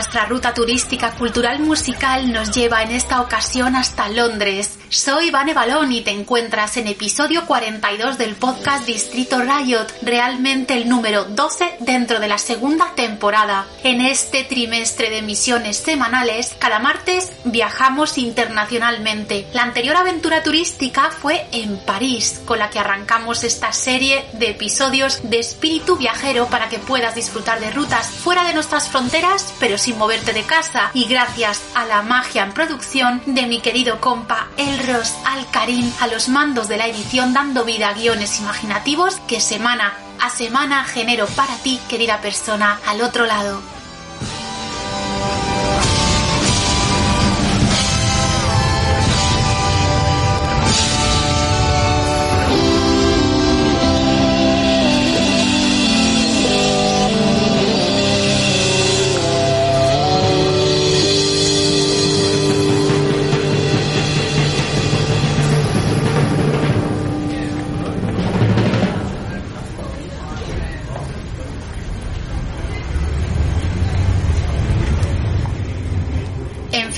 Nuestra ruta turística cultural musical nos lleva en esta ocasión hasta Londres. Soy Vane Balón y te encuentras en episodio 42 del podcast Distrito Riot, realmente el número 12 dentro de la segunda temporada. En este trimestre de emisiones semanales, cada martes viajamos internacionalmente. La anterior aventura turística fue en París, con la que arrancamos esta serie de episodios de espíritu viajero para que puedas disfrutar de rutas fuera de nuestras fronteras, pero sin moverte de casa. Y gracias a la magia en producción de mi querido compa Elros Alcarín a los mandos de la edición dando vida a guiones imaginativos que semana a semana genero para ti, querida persona, al otro lado.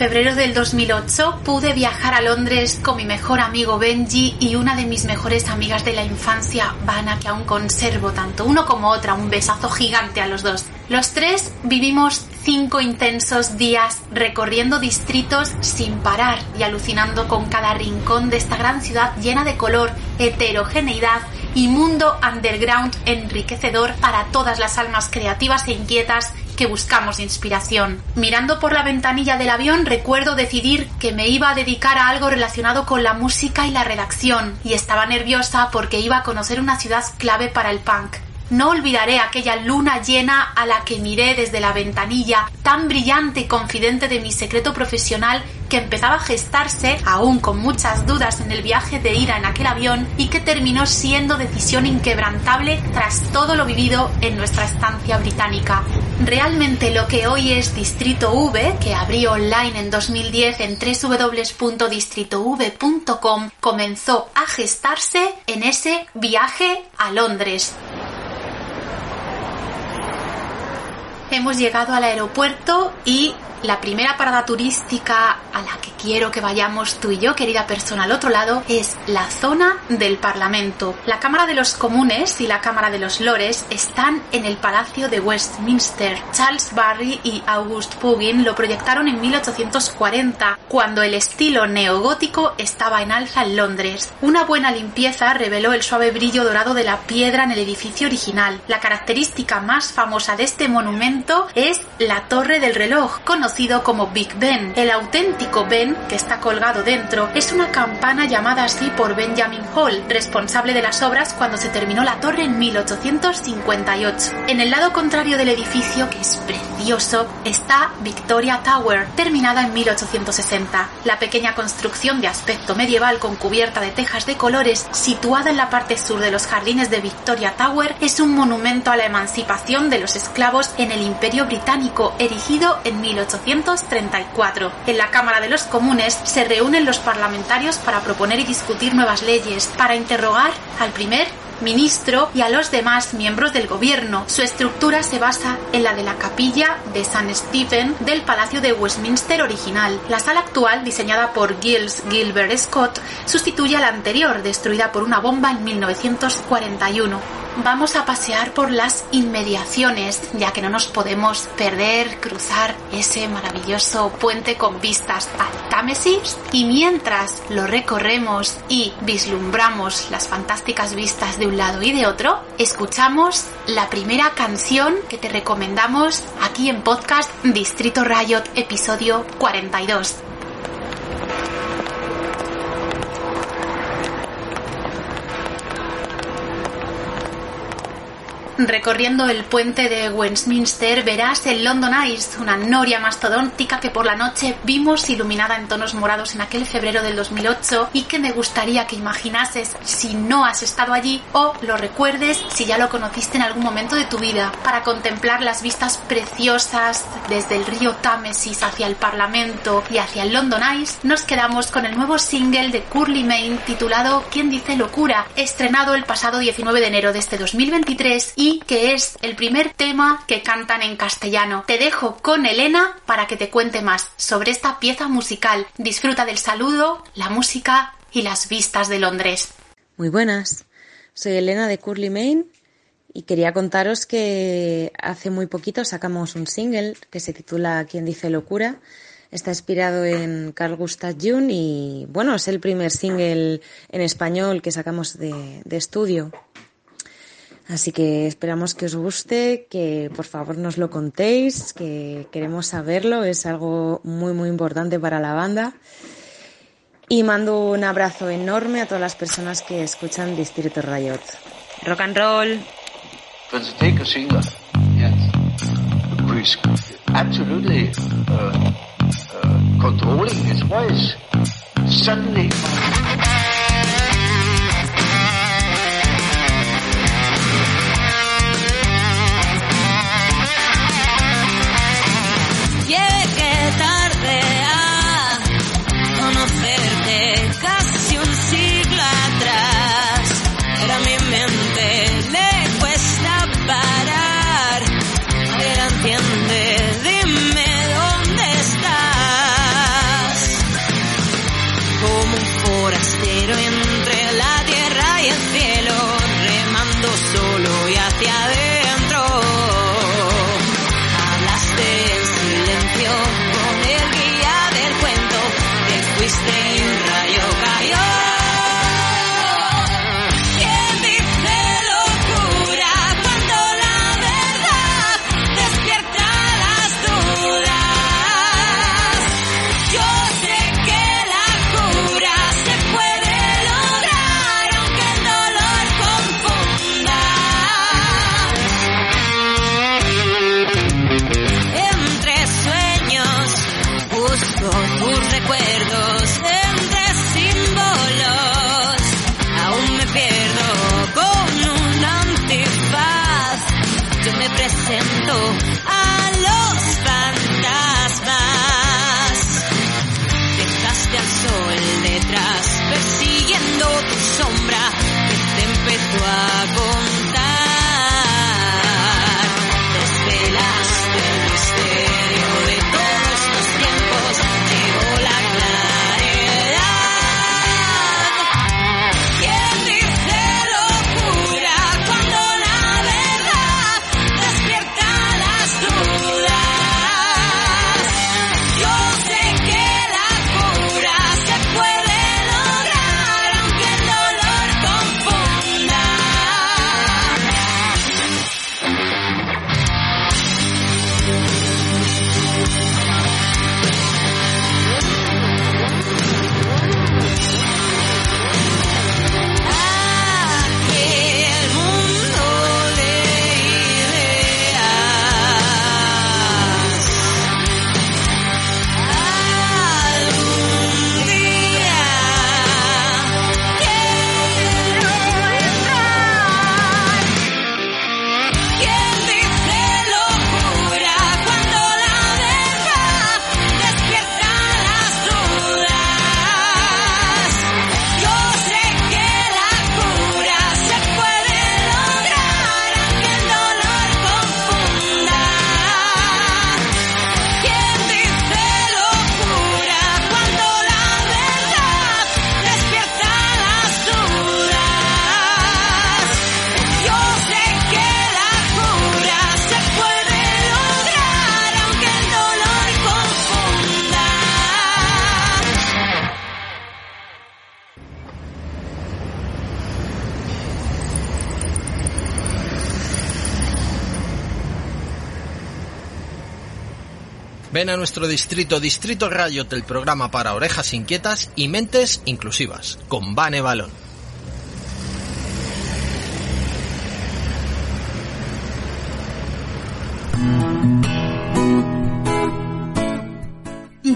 Febrero del 2008 pude viajar a Londres con mi mejor amigo Benji y una de mis mejores amigas de la infancia, Vanna, que aún conservo tanto uno como otra. Un besazo gigante a los dos. Los tres vivimos cinco intensos días recorriendo distritos sin parar y alucinando con cada rincón de esta gran ciudad llena de color, heterogeneidad y mundo underground enriquecedor para todas las almas creativas e inquietas que buscamos inspiración. Mirando por la ventanilla del avión recuerdo decidir que me iba a dedicar a algo relacionado con la música y la redacción y estaba nerviosa porque iba a conocer una ciudad clave para el punk. No olvidaré aquella luna llena a la que miré desde la ventanilla, tan brillante y confidente de mi secreto profesional que empezaba a gestarse, aún con muchas dudas en el viaje de ira en aquel avión, y que terminó siendo decisión inquebrantable tras todo lo vivido en nuestra estancia británica. Realmente lo que hoy es Distrito V, que abrió online en 2010 en www.distritov.com, comenzó a gestarse en ese viaje a Londres. Hemos llegado al aeropuerto y la primera parada turística a la que quiero que vayamos tú y yo, querida persona, al otro lado, es la zona del Parlamento. La Cámara de los Comunes y la Cámara de los Lores están en el Palacio de Westminster. Charles Barry y August Pugin lo proyectaron en 1840, cuando el estilo neogótico estaba en alza en Londres. Una buena limpieza reveló el suave brillo dorado de la piedra en el edificio original. La característica más famosa de este monumento es la Torre del Reloj, conocida como Big Ben. El auténtico Ben, que está colgado dentro, es una campana llamada así por Benjamin Hall, responsable de las obras cuando se terminó la torre en 1858. En el lado contrario del edificio, que es precioso, está Victoria Tower, terminada en 1860. La pequeña construcción de aspecto medieval con cubierta de tejas de colores, situada en la parte sur de los jardines de Victoria Tower, es un monumento a la emancipación de los esclavos en el Imperio Británico, erigido en 1800 1834. En la Cámara de los Comunes se reúnen los parlamentarios para proponer y discutir nuevas leyes, para interrogar al primer ministro y a los demás miembros del gobierno. Su estructura se basa en la de la capilla de San Stephen del Palacio de Westminster original. La sala actual, diseñada por Giles Gilbert Scott, sustituye a la anterior, destruida por una bomba en 1941 vamos a pasear por las inmediaciones, ya que no nos podemos perder cruzar ese maravilloso puente con vistas al Támesis. Y mientras lo recorremos y vislumbramos las fantásticas vistas de un lado y de otro, escuchamos la primera canción que te recomendamos aquí en podcast Distrito Riot, episodio 42. Recorriendo el puente de Westminster verás el London Eyes, una noria mastodóntica que por la noche vimos iluminada en tonos morados en aquel febrero del 2008 y que me gustaría que imaginases si no has estado allí o lo recuerdes si ya lo conociste en algún momento de tu vida para contemplar las vistas preciosas desde el río Támesis hacia el Parlamento y hacia el London Eyes. Nos quedamos con el nuevo single de Curly Main titulado ¿Quién dice locura? estrenado el pasado 19 de enero de este 2023 y que es el primer tema que cantan en castellano. Te dejo con Elena para que te cuente más sobre esta pieza musical. Disfruta del saludo, la música y las vistas de Londres. Muy buenas, soy Elena de Curly Main y quería contaros que hace muy poquito sacamos un single que se titula Quien dice locura. Está inspirado en Carl Gustav Jung y bueno, es el primer single en español que sacamos de estudio. Así que esperamos que os guste, que por favor nos lo contéis, que queremos saberlo, es algo muy muy importante para la banda. Y mando un abrazo enorme a todas las personas que escuchan Distrito Riot. Rock and roll. Ven a nuestro distrito, Distrito Riot, el programa para orejas inquietas y mentes inclusivas, con Vane Balón.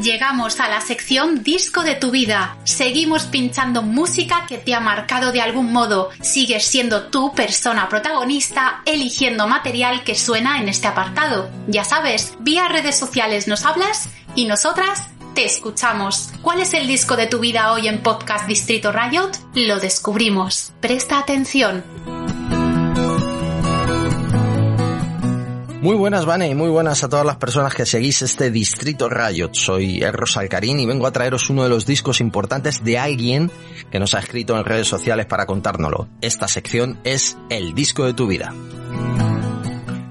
Llegamos a la sección Disco de tu vida. Seguimos pinchando música que te ha marcado de algún modo. Sigues siendo tu persona protagonista, eligiendo material que suena en este apartado. Ya sabes, vía redes sociales nos hablas y nosotras te escuchamos. ¿Cuál es el disco de tu vida hoy en Podcast Distrito Riot? Lo descubrimos. Presta atención. Muy buenas, Vane, y muy buenas a todas las personas que seguís este Distrito Riot. Soy Erros Alcarín y vengo a traeros uno de los discos importantes de alguien que nos ha escrito en redes sociales para contárnoslo. Esta sección es El disco de tu vida.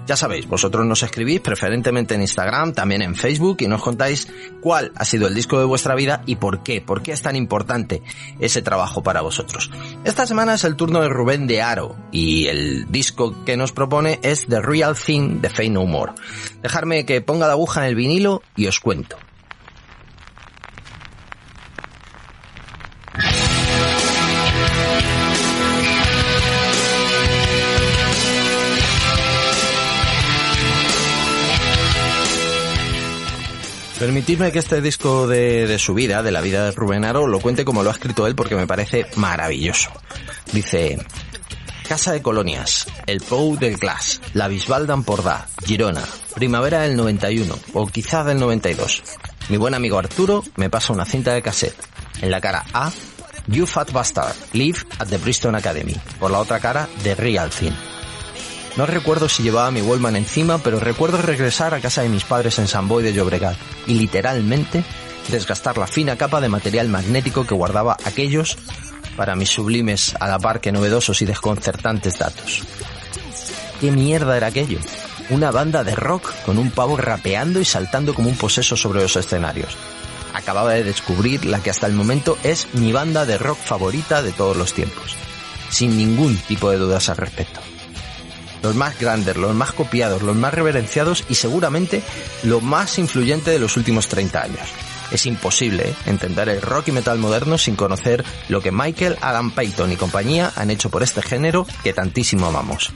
Ya sabéis, vosotros nos escribís preferentemente en Instagram, también en Facebook y nos contáis cuál ha sido el disco de vuestra vida y por qué, por qué es tan importante ese trabajo para vosotros. Esta semana es el turno de Rubén de Aro y el disco que nos propone es The Real Thing de Fey No More. Dejarme que ponga la aguja en el vinilo y os cuento. Permitidme que este disco de, su vida, de la vida de Rubén Aro, lo cuente como lo ha escrito él porque me parece maravilloso. Dice, Casa de Colonias, El Pou del Glass, La Bisbal d'Empordà, Girona, primavera del 91 o quizá del 92. Mi buen amigo Arturo me pasa una cinta de cassette. En la cara A, You Fat Bastard, Live at the Bristol Academy. Por la otra cara, The Real Thing. No recuerdo si llevaba mi Wallman encima, pero recuerdo regresar a casa de mis padres en San Boy de Llobregat y literalmente desgastar la fina capa de material magnético que guardaba aquellos para mis sublimes a la par que novedosos y desconcertantes datos. ¿Qué mierda era aquello? Una banda de rock con un pavo rapeando y saltando como un poseso sobre los escenarios. Acababa de descubrir la que hasta el momento es mi banda de rock favorita de todos los tiempos. Sin ningún tipo de dudas al respecto los más grandes, los más copiados, los más reverenciados y seguramente lo más influyente de los últimos 30 años. Es imposible ¿eh? entender el rock y metal moderno sin conocer lo que Michael, Adam Payton y compañía han hecho por este género que tantísimo amamos.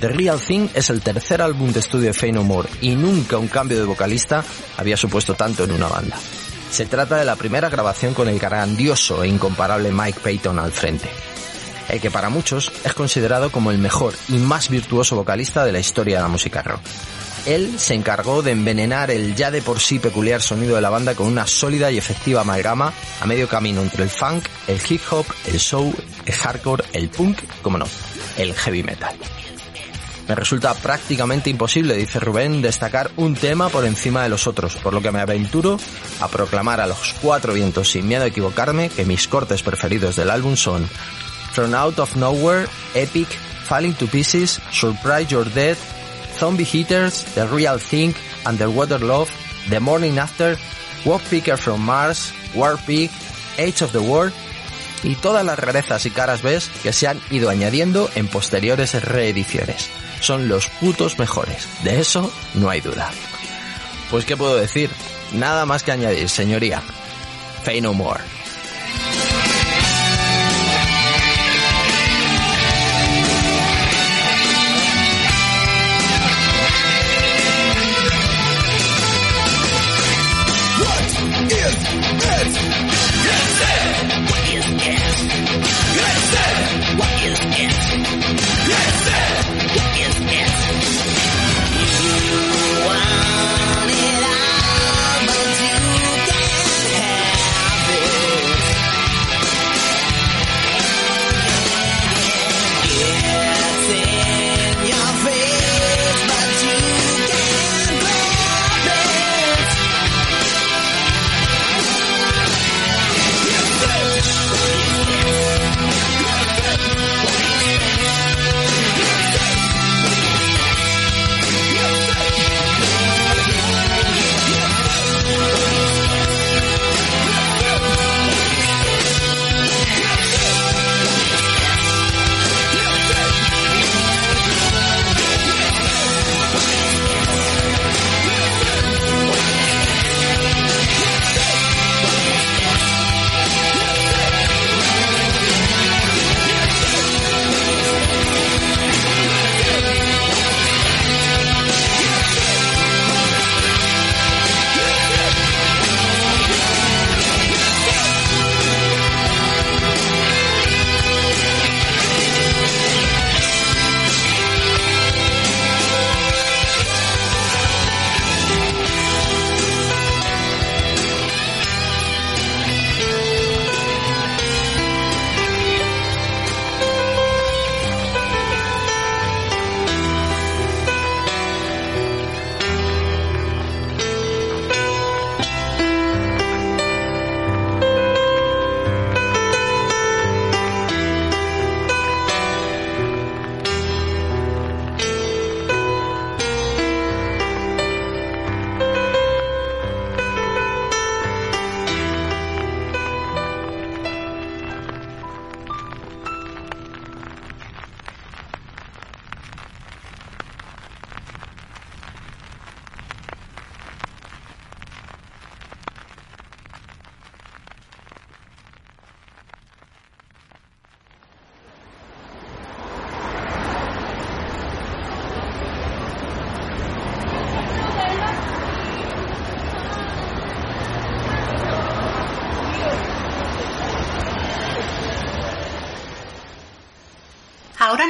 The Real Thing es el tercer álbum de estudio de Fey No More y nunca un cambio de vocalista había supuesto tanto en una banda. Se trata de la primera grabación con el grandioso e incomparable Mike Payton al frente el que para muchos es considerado como el mejor y más virtuoso vocalista de la historia de la música rock. Él se encargó de envenenar el ya de por sí peculiar sonido de la banda con una sólida y efectiva amalgama a medio camino entre el funk, el hip hop, el soul, el hardcore, el punk, como no, el heavy metal. Me resulta prácticamente imposible, dice Rubén, destacar un tema por encima de los otros, por lo que me aventuro a proclamar a los cuatro vientos sin miedo a equivocarme que mis cortes preferidos del álbum son From Out of Nowhere, Epic, Falling to Pieces, Surprise You're Dead, Zombie Hitters, The Real Thing, Underwater Love, The Morning After, Walk Picker from Mars, War Age of the World y todas las rarezas y caras B que se han ido añadiendo en posteriores reediciones. Son los putos mejores, de eso no hay duda. Pues qué puedo decir, nada más que añadir, señoría. Pay no more.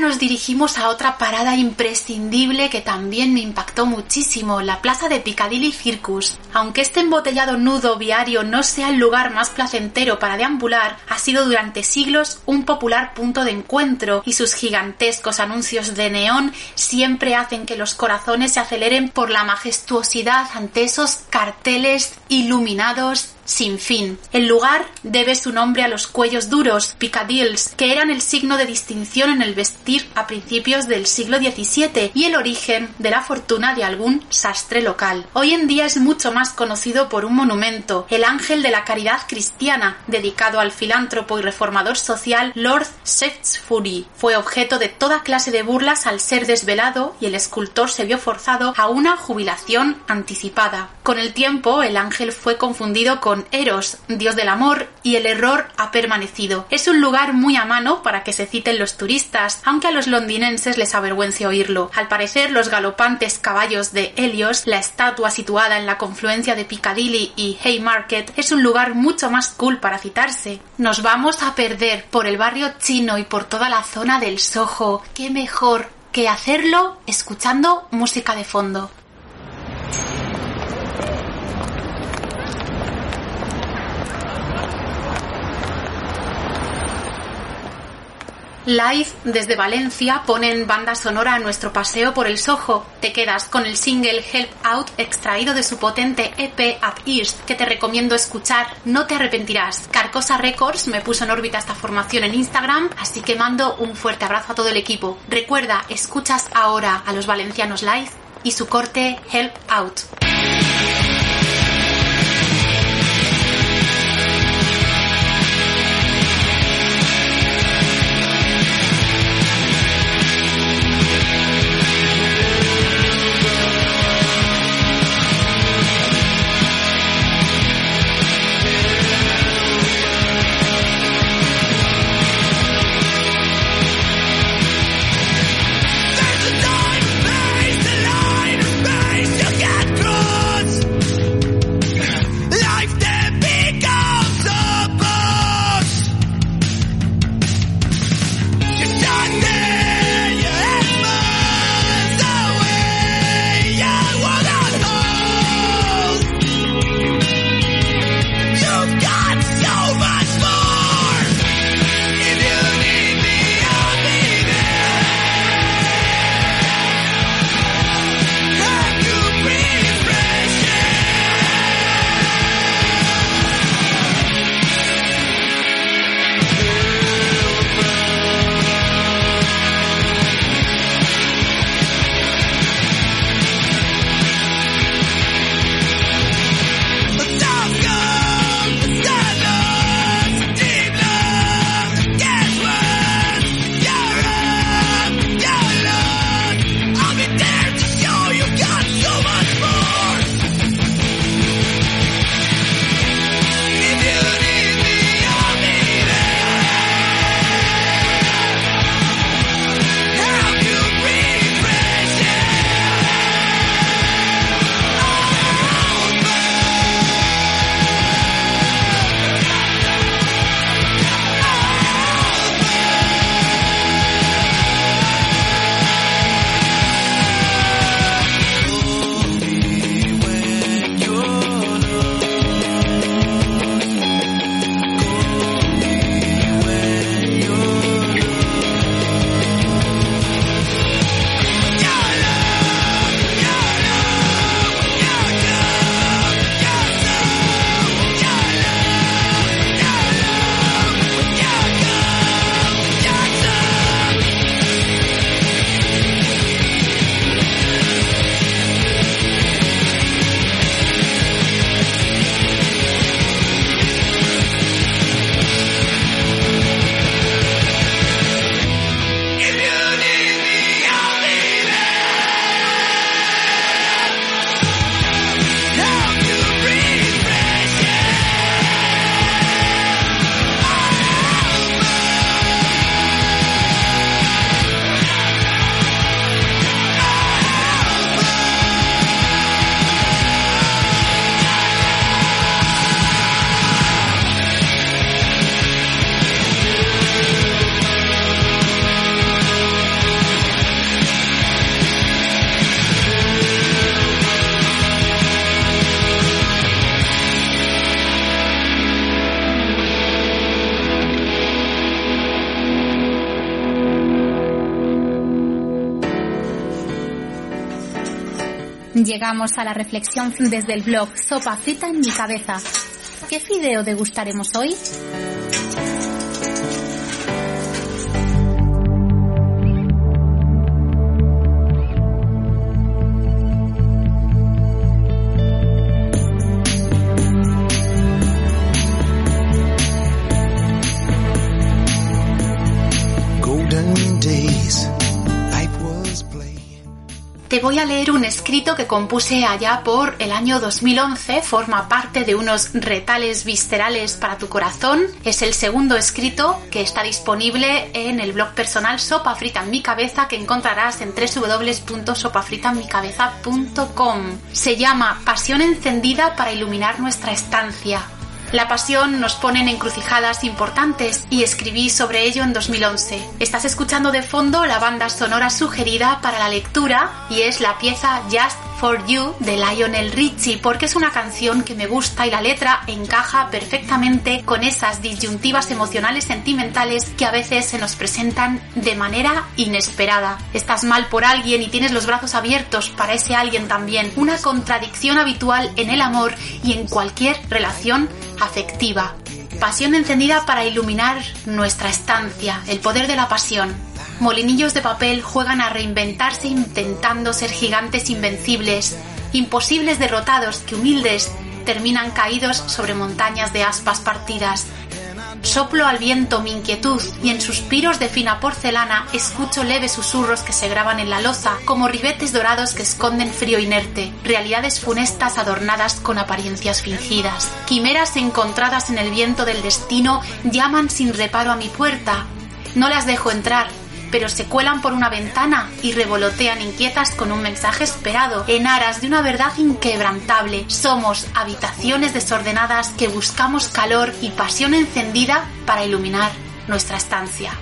Nos dirigimos a otra parada imprescindible que también me impactó muchísimo, la plaza de Piccadilly Circus. Aunque este embotellado nudo viario no sea el lugar más placentero para deambular, ha sido durante siglos un popular punto de encuentro y sus gigantescos anuncios de neón siempre hacen que los corazones se aceleren por la majestuosidad ante esos carteles iluminados sin fin. El lugar debe su nombre a los cuellos duros, picadilles, que eran el signo de distinción en el vestir a principios del siglo XVII y el origen de la fortuna de algún sastre local. Hoy en día es mucho más conocido por un monumento, el Ángel de la Caridad Cristiana, dedicado al filántropo y reformador social Lord Shaftesbury. Fue objeto de toda clase de burlas al ser desvelado y el escultor se vio forzado a una jubilación anticipada. Con el tiempo, el ángel fue confundido con Eros, dios del amor, y el error ha permanecido. Es un lugar muy a mano para que se citen los turistas, aunque a los londinenses les avergüence oírlo. Al parecer, los galopantes caballos de Helios, la estatua situada en la confluencia de Piccadilly y Haymarket, es un lugar mucho más cool para citarse. Nos vamos a perder por el barrio chino y por toda la zona del Soho. ¿Qué mejor que hacerlo escuchando música de fondo? Live desde Valencia ponen banda sonora a nuestro paseo por el Soho. Te quedas con el single Help Out extraído de su potente EP At East que te recomiendo escuchar, no te arrepentirás. Carcosa Records me puso en órbita esta formación en Instagram, así que mando un fuerte abrazo a todo el equipo. Recuerda, escuchas ahora a los valencianos live y su corte Help Out. Llegamos a la reflexión desde el blog Sopa Frita en mi cabeza. ¿Qué fideo degustaremos hoy? Voy a leer un escrito que compuse allá por el año 2011, forma parte de unos retales viscerales para tu corazón. Es el segundo escrito que está disponible en el blog personal Sopa Frita en mi cabeza que encontrarás en www.sopafritanmicabeza.com. Se llama Pasión encendida para iluminar nuestra estancia. La pasión nos pone en encrucijadas importantes y escribí sobre ello en 2011. Estás escuchando de fondo la banda sonora sugerida para la lectura y es la pieza Just for You de Lionel Richie porque es una canción que me gusta y la letra encaja perfectamente con esas disyuntivas emocionales sentimentales que a veces se nos presentan de manera inesperada. Estás mal por alguien y tienes los brazos abiertos para ese alguien también. Una contradicción habitual en el amor y en cualquier relación afectiva. Pasión encendida para iluminar nuestra estancia, el poder de la pasión. Molinillos de papel juegan a reinventarse intentando ser gigantes invencibles, imposibles derrotados que humildes terminan caídos sobre montañas de aspas partidas. Soplo al viento mi inquietud y en suspiros de fina porcelana escucho leves susurros que se graban en la loza como ribetes dorados que esconden frío inerte, realidades funestas adornadas con apariencias fingidas. Quimeras encontradas en el viento del destino llaman sin reparo a mi puerta. No las dejo entrar, pero se cuelan por una ventana y revolotean inquietas con un mensaje esperado, en aras de una verdad inquebrantable. Somos habitaciones desordenadas que buscamos calor y pasión encendida para iluminar nuestra estancia.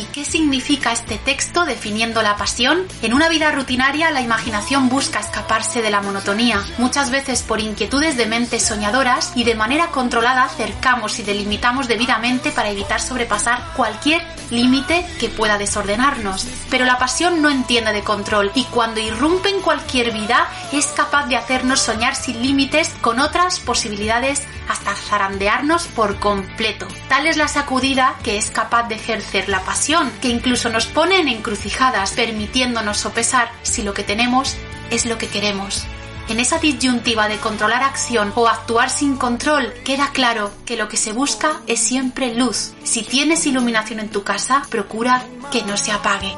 ¿Y qué significa este texto definiendo la pasión? En una vida rutinaria la imaginación busca escaparse de la monotonía, muchas veces por inquietudes de mentes soñadoras y de manera controlada cercamos y delimitamos debidamente para evitar sobrepasar cualquier límite que pueda desordenarnos. Pero la pasión no entiende de control y cuando irrumpe en cualquier vida es capaz de hacernos soñar sin límites con otras posibilidades hasta zarandearnos por completo. Tal es la sacudida que es capaz de ejercer la pasión, que incluso nos pone en encrucijadas, permitiéndonos sopesar si lo que tenemos es lo que queremos. En esa disyuntiva de controlar acción o actuar sin control, queda claro que lo que se busca es siempre luz. Si tienes iluminación en tu casa, procura que no se apague.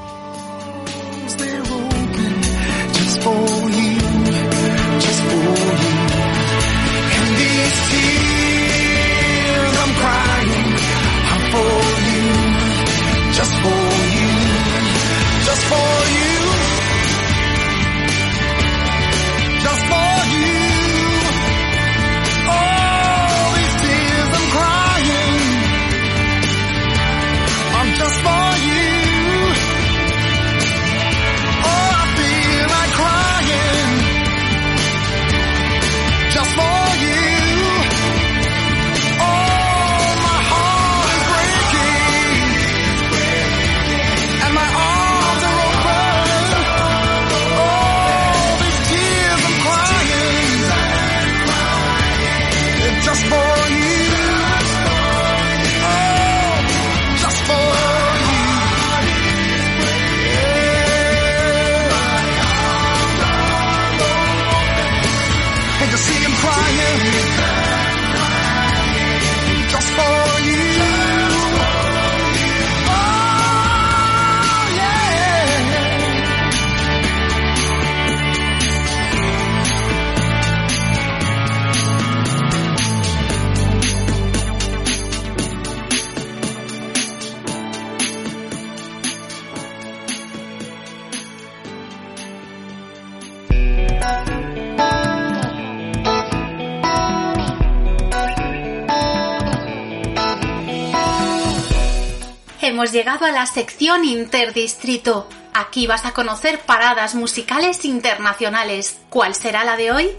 A la sección Interdistrito. Aquí vas a conocer paradas musicales internacionales. ¿Cuál será la de hoy?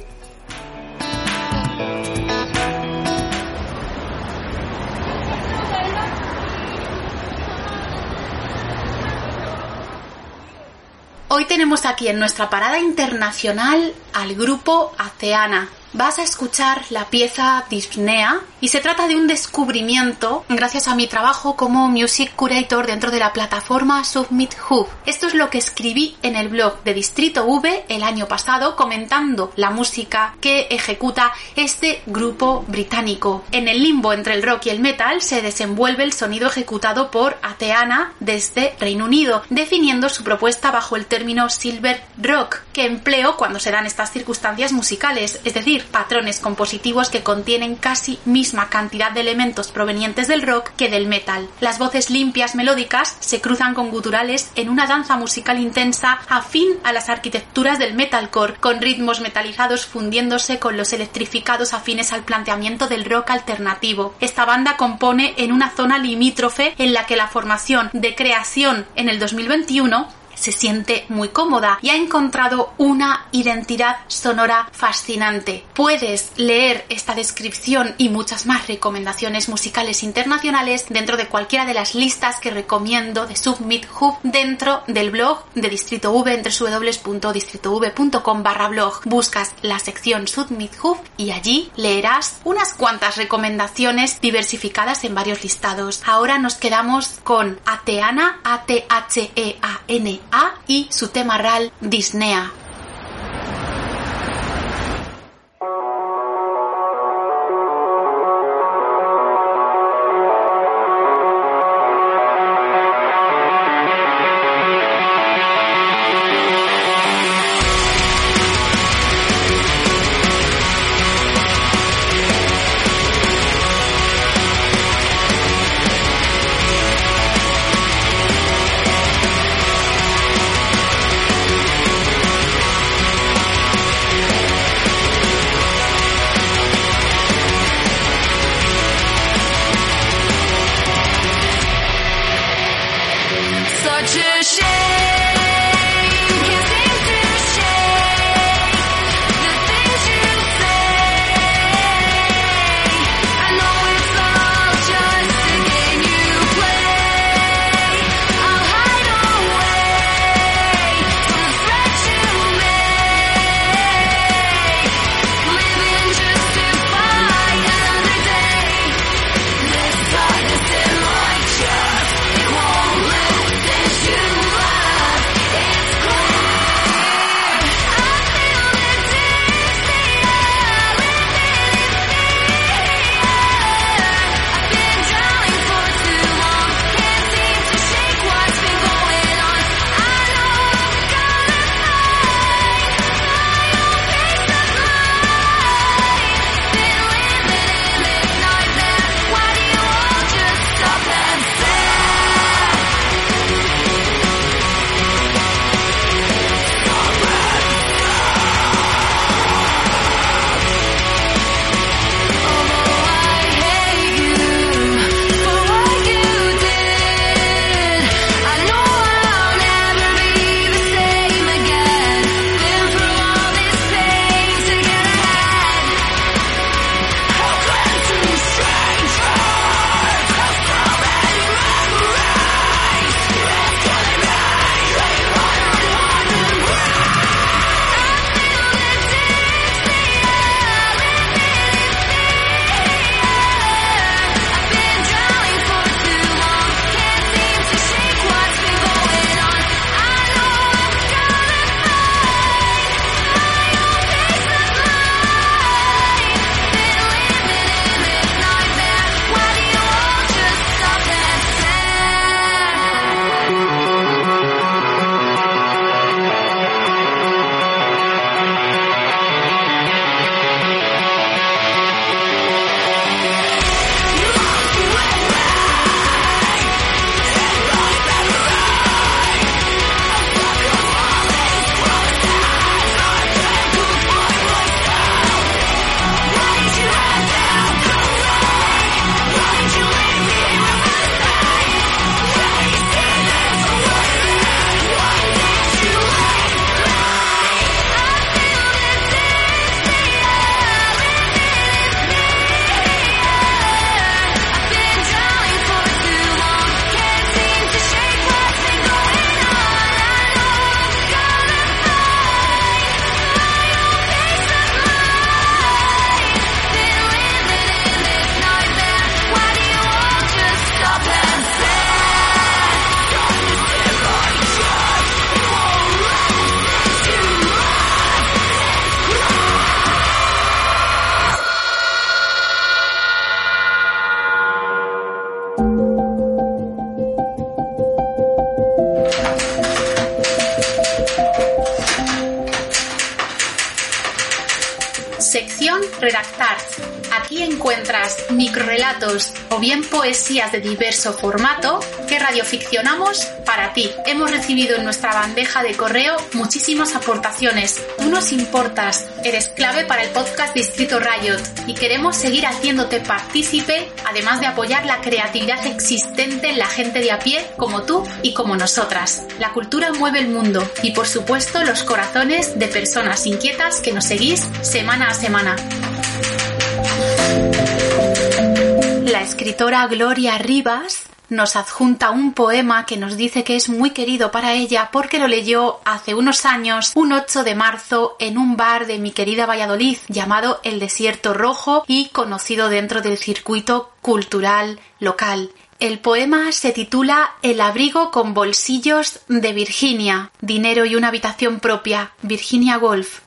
Hoy tenemos aquí en nuestra parada internacional al grupo Aceana, vas a escuchar la pieza Dyspnea y se trata de un descubrimiento gracias a mi trabajo como Music Curator dentro de la plataforma Submit Hub. Esto es lo que escribí en el blog de Distrito V el año pasado comentando la música que ejecuta este grupo británico. En el limbo entre el rock y el metal se desenvuelve el sonido ejecutado por Ateana desde Reino Unido, definiendo su propuesta bajo el término Silver Rock, que empleo cuando se dan estas circunstancias musicales, es decir, patrones compositivos que contienen casi misma cantidad de elementos provenientes del rock que del metal. Las voces limpias melódicas se cruzan con guturales en una danza musical intensa afín a las arquitecturas del metalcore, con ritmos metalizados fundiéndose con los electrificados afines al planteamiento del rock alternativo. Esta banda compone en una zona limítrofe en la que la formación de creación en el 2021 se siente muy cómoda y ha encontrado una identidad sonora fascinante. Puedes leer esta descripción y muchas más recomendaciones musicales internacionales dentro de cualquiera de las listas que recomiendo de Submit Hub dentro del blog de Distrito V entre www.distritov.com barra blog. Buscas la sección Submit Hub y allí leerás unas cuantas recomendaciones diversificadas en varios listados. Ahora nos quedamos con Ateana, A-T-H-E-A-N a y su tema RAL Disnea. Microrelatos o bien poesías de diverso formato que radioficcionamos para ti. Hemos recibido en nuestra bandeja de correo muchísimas aportaciones. Tú nos importas, eres clave para el podcast Distrito Riot y queremos seguir haciéndote partícipe, además de apoyar la creatividad existente en la gente de a pie como tú y como nosotras. La cultura mueve el mundo y por supuesto los corazones de personas inquietas que nos seguís semana a semana. La escritora Gloria Rivas nos adjunta un poema que nos dice que es muy querido para ella porque lo leyó hace unos años, un 8 de marzo, en un bar de mi querida Valladolid llamado El Desierto Rojo y conocido dentro del circuito cultural local. El poema se titula El abrigo con bolsillos de Virginia, dinero y una habitación propia, Virginia Woolf.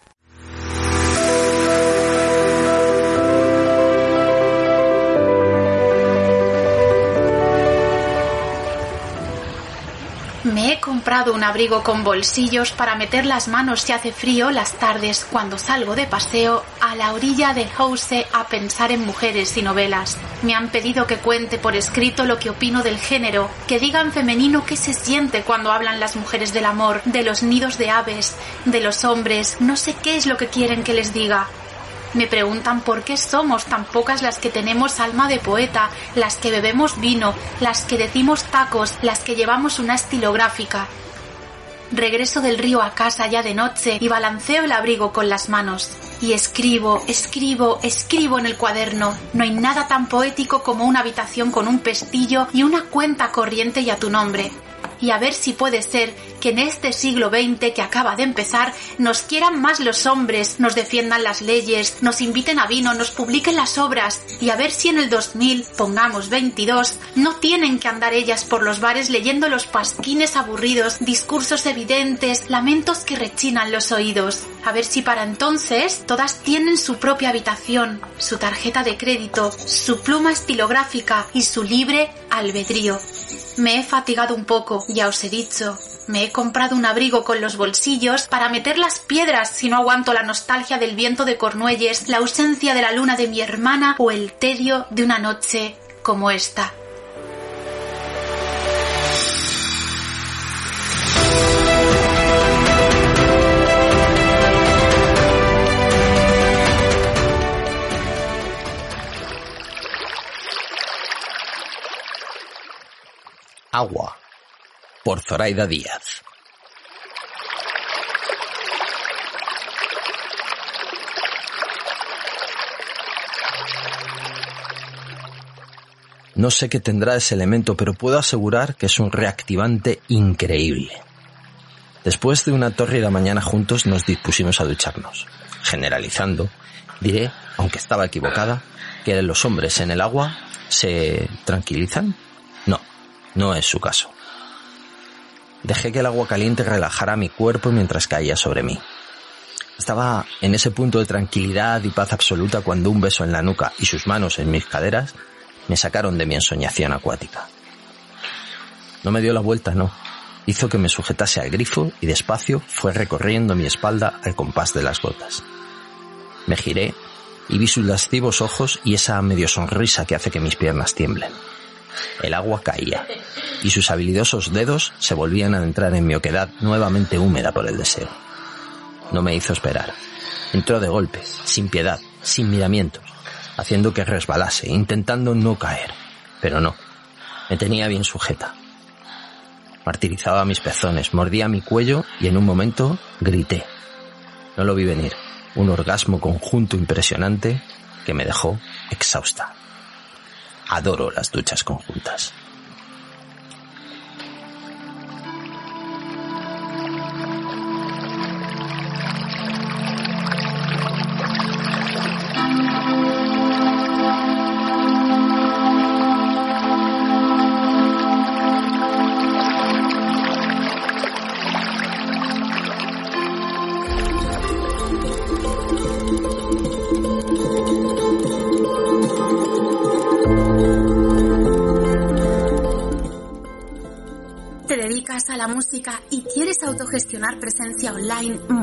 Comprado un abrigo con bolsillos para meter las manos si hace frío las tardes cuando salgo de paseo a la orilla de House a pensar en mujeres y novelas. Me han pedido que cuente por escrito lo que opino del género, que digan femenino qué se siente cuando hablan las mujeres del amor, de los nidos de aves, de los hombres, no sé qué es lo que quieren que les diga. Me preguntan por qué somos tan pocas las que tenemos alma de poeta, las que bebemos vino, las que decimos tacos, las que llevamos una estilográfica. Regreso del río a casa ya de noche y balanceo el abrigo con las manos. Y escribo, escribo, escribo en el cuaderno. No hay nada tan poético como una habitación con un pestillo y una cuenta corriente y a tu nombre y a ver si puede ser que en este siglo XX que acaba de empezar nos quieran más los hombres, nos defiendan las leyes, nos inviten a vino, nos publiquen las obras y a ver si en el 2000, pongamos 22, no tienen que andar ellas por los bares leyendo los pasquines aburridos, discursos evidentes, lamentos que rechinan los oídos. A ver si para entonces todas tienen su propia habitación, su tarjeta de crédito, su pluma estilográfica y su libre albedrío. Me he fatigado un poco, ya os he dicho. Me he comprado un abrigo con los bolsillos para meter las piedras si no aguanto la nostalgia del viento de Cornuelles, la ausencia de la luna de mi hermana o el tedio de una noche como esta. Agua, por Zoraida Díaz. No sé qué tendrá ese elemento, pero puedo asegurar que es un reactivante increíble. Después de una tórrida mañana juntos nos dispusimos a ducharnos. Generalizando, diré, aunque estaba equivocada, que los hombres en el agua se tranquilizan no es su caso. Dejé que el agua caliente relajara mi cuerpo mientras caía sobre mí. Estaba en ese punto de tranquilidad y paz absoluta cuando un beso en la nuca y sus manos en mis caderas me sacaron de mi ensoñación acuática. No me dio la vuelta, no. Hizo que me sujetase al grifo y despacio fue recorriendo mi espalda al compás de las gotas. Me giré y vi sus lascivos ojos y esa medio sonrisa que hace que mis piernas tiemblen. El agua caía, y sus habilidosos dedos se volvían a entrar en mi oquedad nuevamente húmeda por el deseo. No me hizo esperar. Entró de golpe, sin piedad, sin miramientos, haciendo que resbalase, intentando no caer. Pero no, me tenía bien sujeta. Martirizaba mis pezones, mordía mi cuello y en un momento grité. No lo vi venir. Un orgasmo conjunto impresionante que me dejó exhausta. Adoro las duchas conjuntas.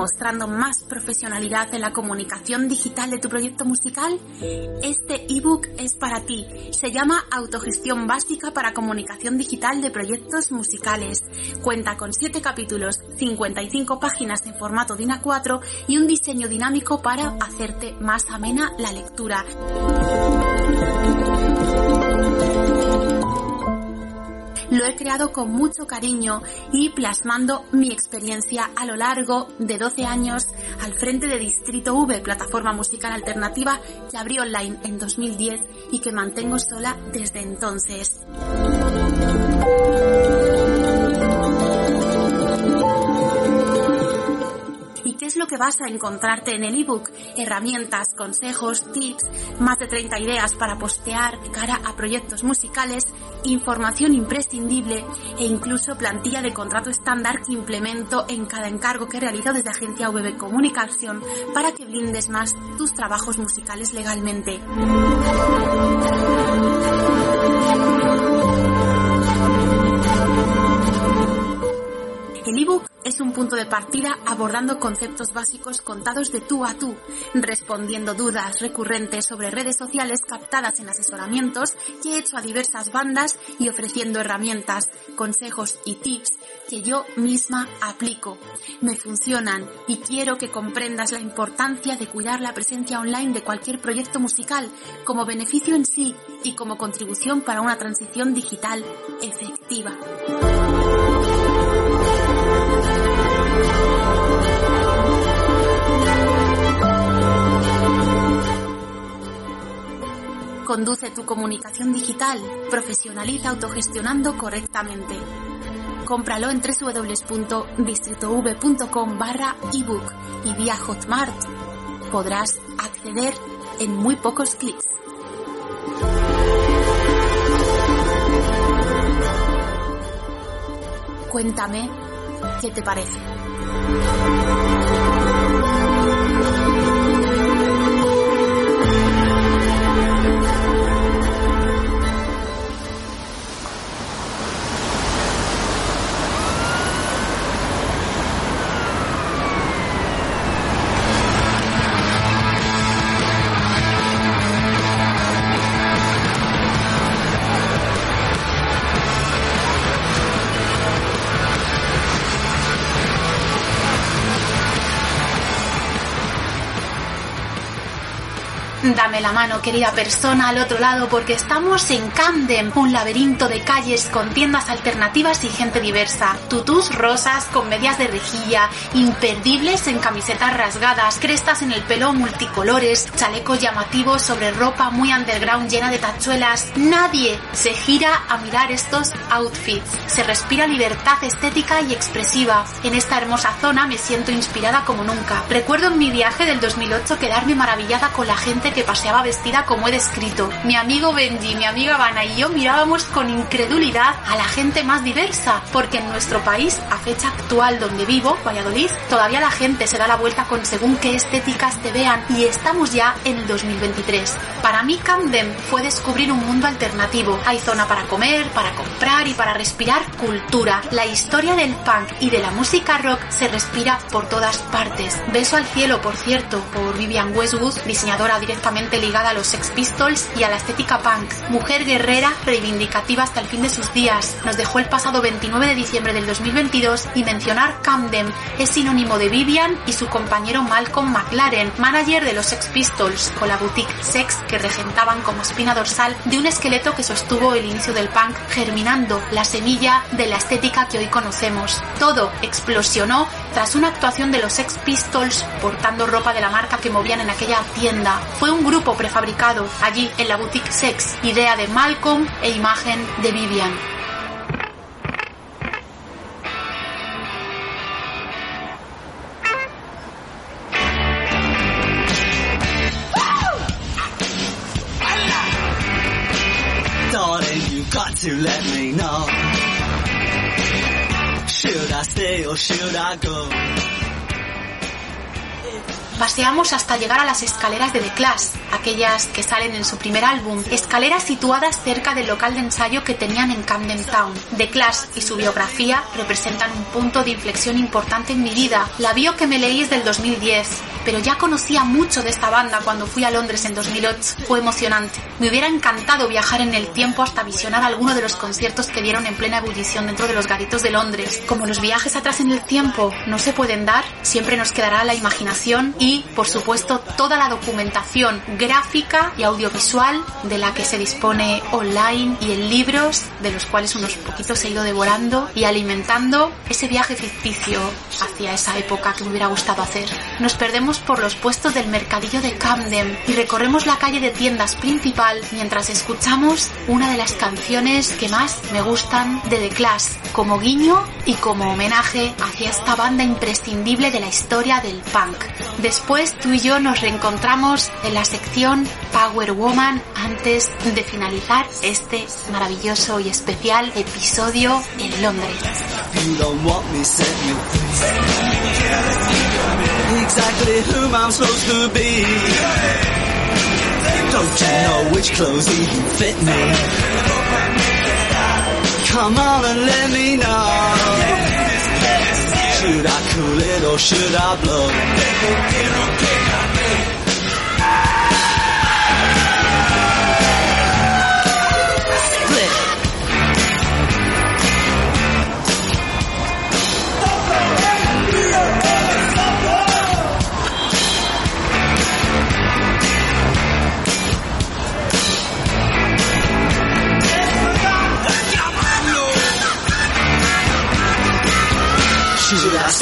Mostrando más profesionalidad en la comunicación digital de tu proyecto musical? Este ebook es para ti. Se llama Autogestión básica para comunicación digital de proyectos musicales. Cuenta con 7 capítulos, 55 páginas en formato DIN A4 y un diseño dinámico para hacerte más amena la lectura. Lo he creado con mucho cariño y plasmando mi experiencia a lo largo de 12 años al frente de Distrito V, plataforma musical alternativa que abrió online en 2010 y que mantengo sola desde entonces. Es lo que vas a encontrarte en el ebook? Herramientas, consejos, tips, más de 30 ideas para postear cara a proyectos musicales, información imprescindible e incluso plantilla de contrato estándar que implemento en cada encargo que realizo desde Agencia VB Comunicación para que blindes más tus trabajos musicales legalmente. El ebook es un punto de partida abordando conceptos básicos contados de tú a tú, respondiendo dudas recurrentes sobre redes sociales captadas en asesoramientos que he hecho a diversas bandas y ofreciendo herramientas, consejos y tips que yo misma aplico. Me funcionan y quiero que comprendas la importancia de cuidar la presencia online de cualquier proyecto musical como beneficio en sí y como contribución para una transición digital efectiva. Conduce tu comunicación digital, profesionaliza autogestionando correctamente. Cómpralo en www.distritov.com barra ebook y vía Hotmart. Podrás acceder en muy pocos clics. Cuéntame qué te parece. Dame la mano, querida persona, al otro lado, porque estamos en Camden, un laberinto de calles con tiendas alternativas y gente diversa. Tutús rosas con medias de rejilla, imperdibles en camisetas rasgadas, crestas en el pelo multicolores, chalecos llamativos sobre ropa muy underground llena de tachuelas. Nadie se gira a mirar estos outfits. Se respira libertad estética y expresiva. En esta hermosa zona me siento inspirada como nunca. Recuerdo en mi viaje del 2008 quedarme maravillada con la gente que paseaba vestida como he descrito. Mi amigo Benji, mi amiga Vana y yo mirábamos con incredulidad a la gente más diversa, porque en nuestro país, a fecha actual donde vivo, Valladolid, todavía la gente se da la vuelta con según qué estéticas te vean y estamos ya en el 2023. Para mí Camden fue descubrir un mundo alternativo. Hay zona para comer, para comprar y para respirar cultura. La historia del punk y de la música rock se respira por todas partes. Beso al cielo, por cierto, por Vivian Westwood, diseñadora directa ligada a los Sex Pistols y a la estética punk. Mujer guerrera, reivindicativa hasta el fin de sus días. Nos dejó el pasado 29 de diciembre del 2022 y mencionar Camden es sinónimo de Vivian y su compañero Malcolm McLaren, manager de los Sex Pistols, con la boutique Sex que regentaban como espina dorsal de un esqueleto que sostuvo el inicio del punk, germinando la semilla de la estética que hoy conocemos. Todo explosionó tras una actuación de los Sex Pistols portando ropa de la marca que movían en aquella tienda. Fue un grupo prefabricado allí en la boutique Sex, idea de Malcolm e imagen de Vivian. Should I stay or should I go? Paseamos hasta llegar a las escaleras de The Clash, aquellas que salen en su primer álbum, escaleras situadas cerca del local de ensayo que tenían en Camden Town. The Clash y su biografía representan un punto de inflexión importante en mi vida. La bio que me leí es del 2010, pero ya conocía mucho de esta banda cuando fui a Londres en 2008. Fue emocionante. Me hubiera encantado viajar en el tiempo hasta visionar alguno de los conciertos que dieron en plena ebullición dentro de los garitos de Londres. Como los viajes atrás en el tiempo no se pueden dar, siempre nos quedará la imaginación y, por supuesto, toda la documentación gráfica y audiovisual de la que se dispone online y en libros, de los cuales unos poquitos he ido devorando y alimentando ese viaje ficticio hacia esa época que me hubiera gustado hacer. Nos perdemos por los puestos del mercadillo de Camden y recorremos la calle de tiendas principal mientras escuchamos una de las canciones que más me gustan de The Clash, como guiño y como homenaje hacia esta banda imprescindible de la historia del punk. Después tú y yo nos reencontramos en la sección Power Woman antes de finalizar este maravilloso y especial episodio en Londres. Exactly whom I'm supposed to be. Don't you know which clothes even fit me? Come on and let me know. Should I cool it or should I blow?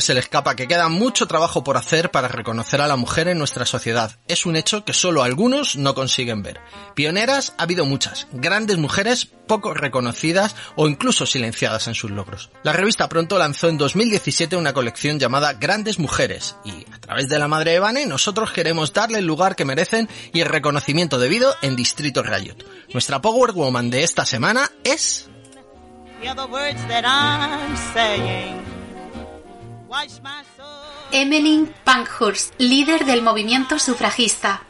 Nadie se le escapa que queda mucho trabajo por hacer para reconocer a la mujer en nuestra sociedad. Es un hecho que solo algunos no consiguen ver. Pioneras ha habido muchas, grandes mujeres poco reconocidas o incluso silenciadas en sus logros. La revista Pronto lanzó en 2017 una colección llamada Grandes Mujeres y a través de la madre de Vane nosotros queremos darle el lugar que merecen y el reconocimiento debido en Distrito Riot. Nuestra Power Woman de esta semana es... Emmeline Pankhurst, líder del movimiento sufragista.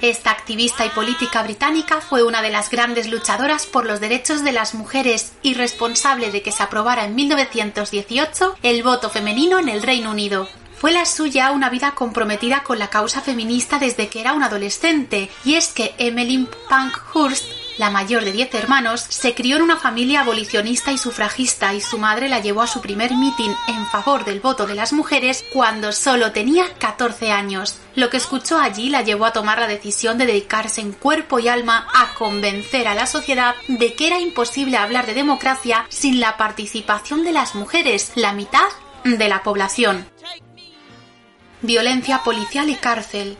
Esta activista y política británica fue una de las grandes luchadoras por los derechos de las mujeres y responsable de que se aprobara en 1918 el voto femenino en el Reino Unido. Fue la suya una vida comprometida con la causa feminista desde que era un adolescente, y es que Emmeline Pankhurst la mayor de diez hermanos, se crió en una familia abolicionista y sufragista y su madre la llevó a su primer mitin en favor del voto de las mujeres cuando solo tenía 14 años. Lo que escuchó allí la llevó a tomar la decisión de dedicarse en cuerpo y alma a convencer a la sociedad de que era imposible hablar de democracia sin la participación de las mujeres, la mitad de la población. Violencia policial y cárcel,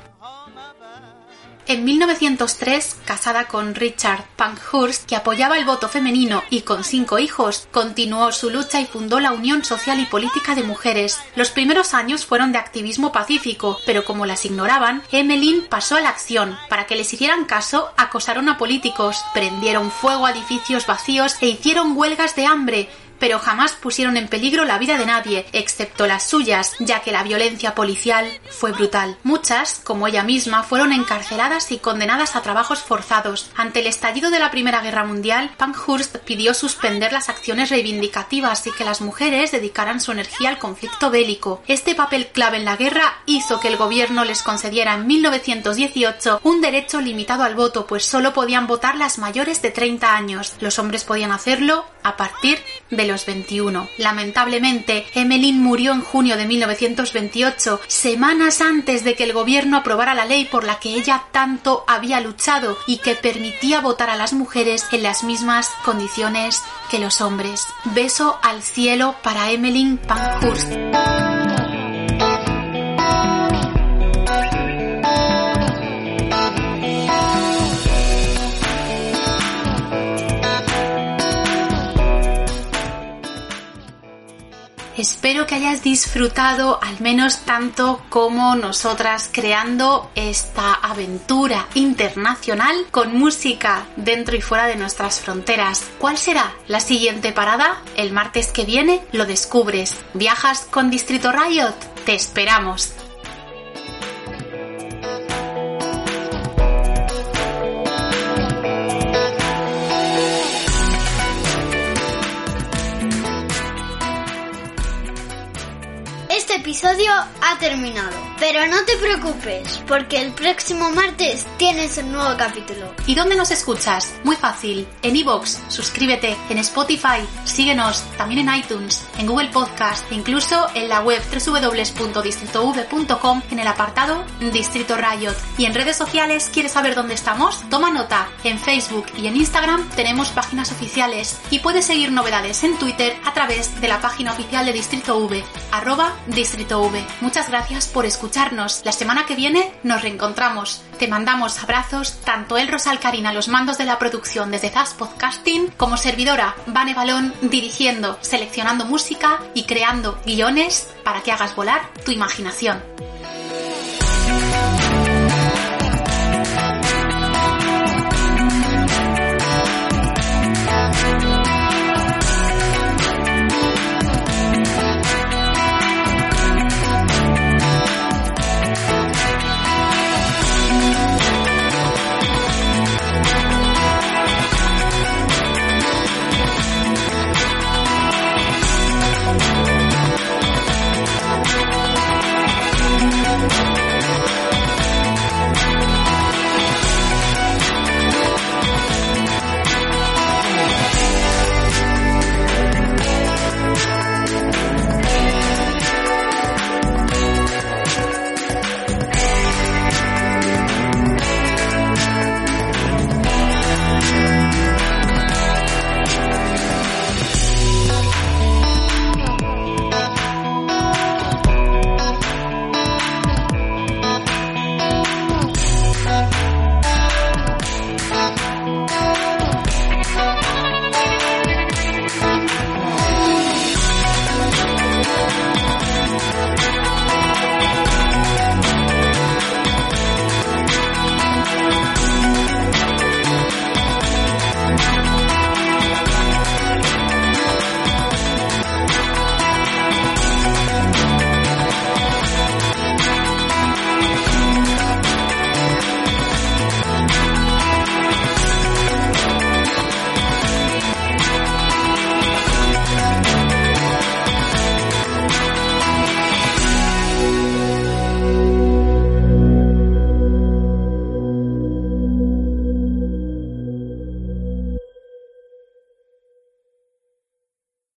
en 1903, casada con Richard Pankhurst, que apoyaba el voto femenino y con cinco hijos, continuó su lucha y fundó la Unión Social y Política de Mujeres. Los primeros años fueron de activismo pacífico, pero como las ignoraban, Emmeline pasó a la acción. Para que les hicieran caso, acosaron a políticos, prendieron fuego a edificios vacíos e hicieron huelgas de hambre, pero jamás pusieron en peligro la vida de nadie, excepto las suyas, ya que la violencia policial fue brutal. Muchas, como ella misma, fueron encarceladas y condenadas a trabajos forzados. Ante el estallido de la Primera Guerra Mundial, Pankhurst pidió suspender las acciones reivindicativas y que las mujeres dedicaran su energía al conflicto bélico. Este papel clave en la guerra hizo que el gobierno les concediera en 1918 un derecho limitado al voto, pues solo podían votar las mayores de 30 años. Los hombres podían hacerlo a partir de los 21. Lamentablemente, Emmeline murió en junio de 1928, semanas antes de que el gobierno aprobara la ley por la que ella tanto había luchado y que permitía votar a las mujeres en las mismas condiciones que los hombres. Beso al cielo para Emmeline Pankhurst. Espero que hayas disfrutado al menos tanto como nosotras creando esta aventura internacional con música dentro y fuera de nuestras fronteras. ¿Cuál será la siguiente parada? El martes que viene lo descubres. ¿Viajas con Distrito Riot? Te esperamos. Episodio ha terminado, pero no te preocupes, porque el próximo martes tienes un nuevo capítulo. ¿Y dónde nos escuchas? Muy fácil. En iVoox, suscríbete. En Spotify, síguenos. También en iTunes, en Google Podcast, incluso en la web www.distritov.com en el apartado Distrito Riot. ¿Y en redes sociales quieres saber dónde estamos? Toma nota. En Facebook y en Instagram tenemos páginas oficiales y puedes seguir novedades en Twitter a través de la página oficial de Distrito V, Distrito V. Muchas gracias por La semana que viene nos reencontramos. Te mandamos abrazos tanto el Rosal Karina, los mandos de la producción desde Zaz Podcasting, como servidora Vane Balón dirigiendo, seleccionando música y creando guiones para que hagas volar tu imaginación.